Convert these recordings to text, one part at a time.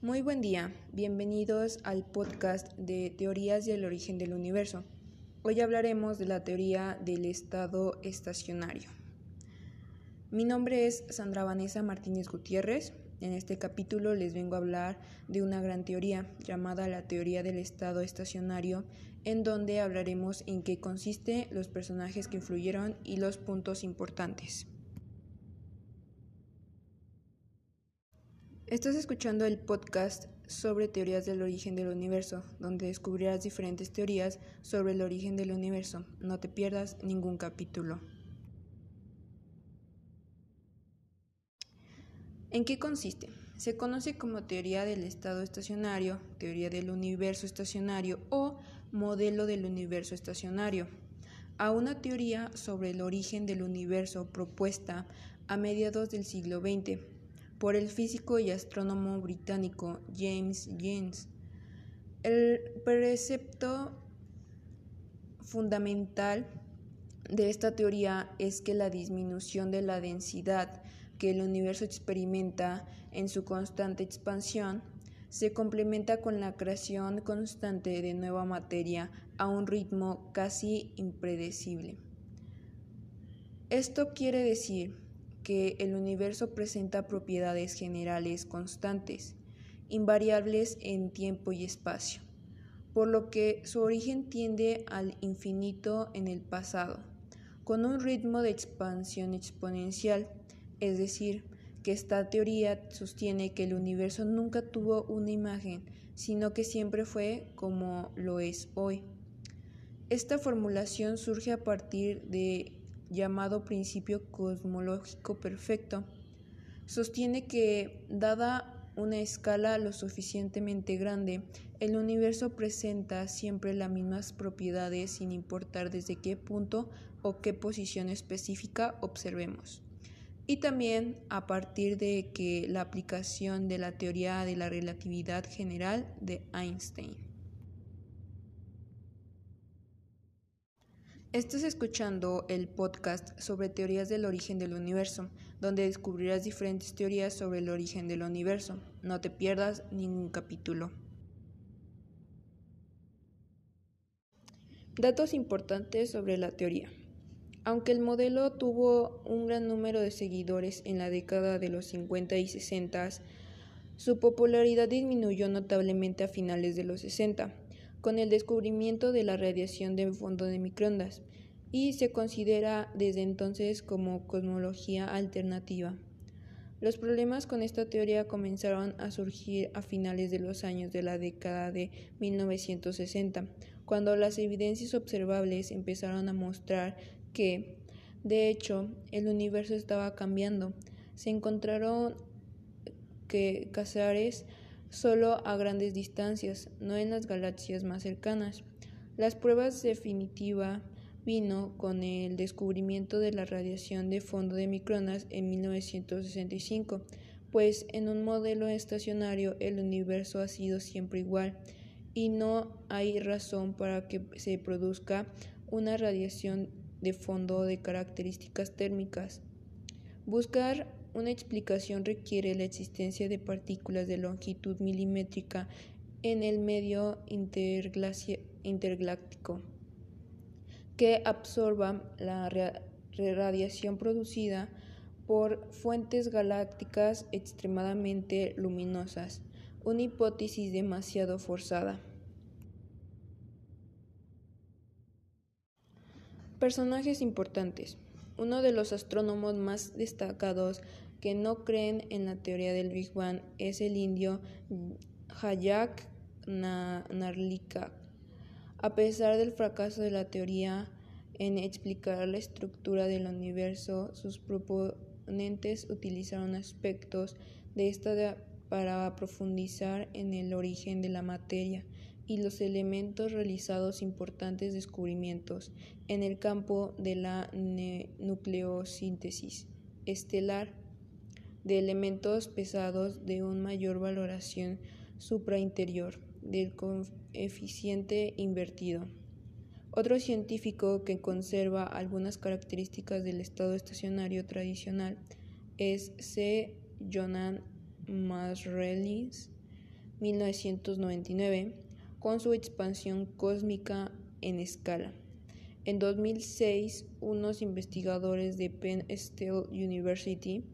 Muy buen día, bienvenidos al podcast de Teorías del origen del universo. Hoy hablaremos de la teoría del estado estacionario. Mi nombre es Sandra Vanessa Martínez Gutiérrez. En este capítulo les vengo a hablar de una gran teoría llamada la teoría del estado estacionario, en donde hablaremos en qué consiste, los personajes que influyeron y los puntos importantes. Estás escuchando el podcast sobre teorías del origen del universo, donde descubrirás diferentes teorías sobre el origen del universo. No te pierdas ningún capítulo. ¿En qué consiste? Se conoce como teoría del estado estacionario, teoría del universo estacionario o modelo del universo estacionario, a una teoría sobre el origen del universo propuesta a mediados del siglo XX por el físico y astrónomo británico James Jeans. El precepto fundamental de esta teoría es que la disminución de la densidad que el universo experimenta en su constante expansión se complementa con la creación constante de nueva materia a un ritmo casi impredecible. Esto quiere decir que el universo presenta propiedades generales constantes, invariables en tiempo y espacio, por lo que su origen tiende al infinito en el pasado, con un ritmo de expansión exponencial, es decir, que esta teoría sostiene que el universo nunca tuvo una imagen, sino que siempre fue como lo es hoy. Esta formulación surge a partir de llamado principio cosmológico perfecto, sostiene que, dada una escala lo suficientemente grande, el universo presenta siempre las mismas propiedades sin importar desde qué punto o qué posición específica observemos. Y también a partir de que la aplicación de la teoría de la relatividad general de Einstein. Estás escuchando el podcast sobre teorías del origen del universo, donde descubrirás diferentes teorías sobre el origen del universo. No te pierdas ningún capítulo. Datos importantes sobre la teoría. Aunque el modelo tuvo un gran número de seguidores en la década de los 50 y 60, su popularidad disminuyó notablemente a finales de los 60 con el descubrimiento de la radiación de fondo de microondas y se considera desde entonces como cosmología alternativa. Los problemas con esta teoría comenzaron a surgir a finales de los años de la década de 1960, cuando las evidencias observables empezaron a mostrar que, de hecho, el universo estaba cambiando. Se encontraron que Casares solo a grandes distancias, no en las galaxias más cercanas. Las pruebas definitivas vino con el descubrimiento de la radiación de fondo de micronas en 1965, pues en un modelo estacionario el universo ha sido siempre igual y no hay razón para que se produzca una radiación de fondo de características térmicas. Buscar una explicación requiere la existencia de partículas de longitud milimétrica en el medio intergaláctico que absorban la radiación producida por fuentes galácticas extremadamente luminosas, una hipótesis demasiado forzada. Personajes importantes. Uno de los astrónomos más destacados que no creen en la teoría del Big Bang es el indio Hayak Narlika. A pesar del fracaso de la teoría en explicar la estructura del universo, sus proponentes utilizaron aspectos de esta para profundizar en el origen de la materia y los elementos realizados importantes descubrimientos en el campo de la nucleosíntesis estelar de elementos pesados de una mayor valoración suprainterior del coeficiente invertido. Otro científico que conserva algunas características del estado estacionario tradicional es C. Jonan Masrelis 1999 con su expansión cósmica en escala. En 2006, unos investigadores de Penn State University,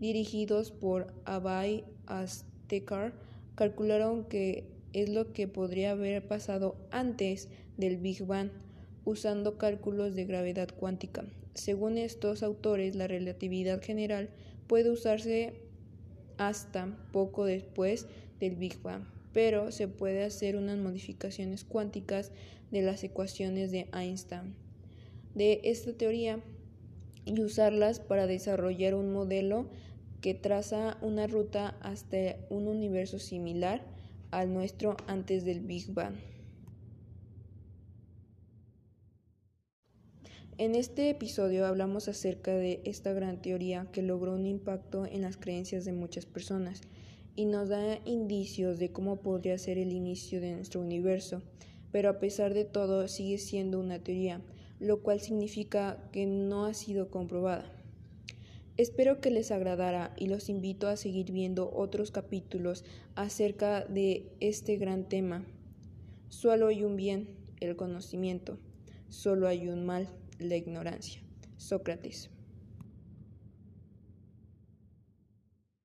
dirigidos por Abhay Astekar, calcularon que es lo que podría haber pasado antes del Big Bang usando cálculos de gravedad cuántica. Según estos autores, la relatividad general puede usarse hasta poco después del Big Bang, pero se puede hacer unas modificaciones cuánticas de las ecuaciones de Einstein de esta teoría y usarlas para desarrollar un modelo que traza una ruta hasta un universo similar al nuestro antes del Big Bang. En este episodio hablamos acerca de esta gran teoría que logró un impacto en las creencias de muchas personas y nos da indicios de cómo podría ser el inicio de nuestro universo, pero a pesar de todo sigue siendo una teoría, lo cual significa que no ha sido comprobada. Espero que les agradara y los invito a seguir viendo otros capítulos acerca de este gran tema. Solo hay un bien, el conocimiento, solo hay un mal, la ignorancia. Sócrates.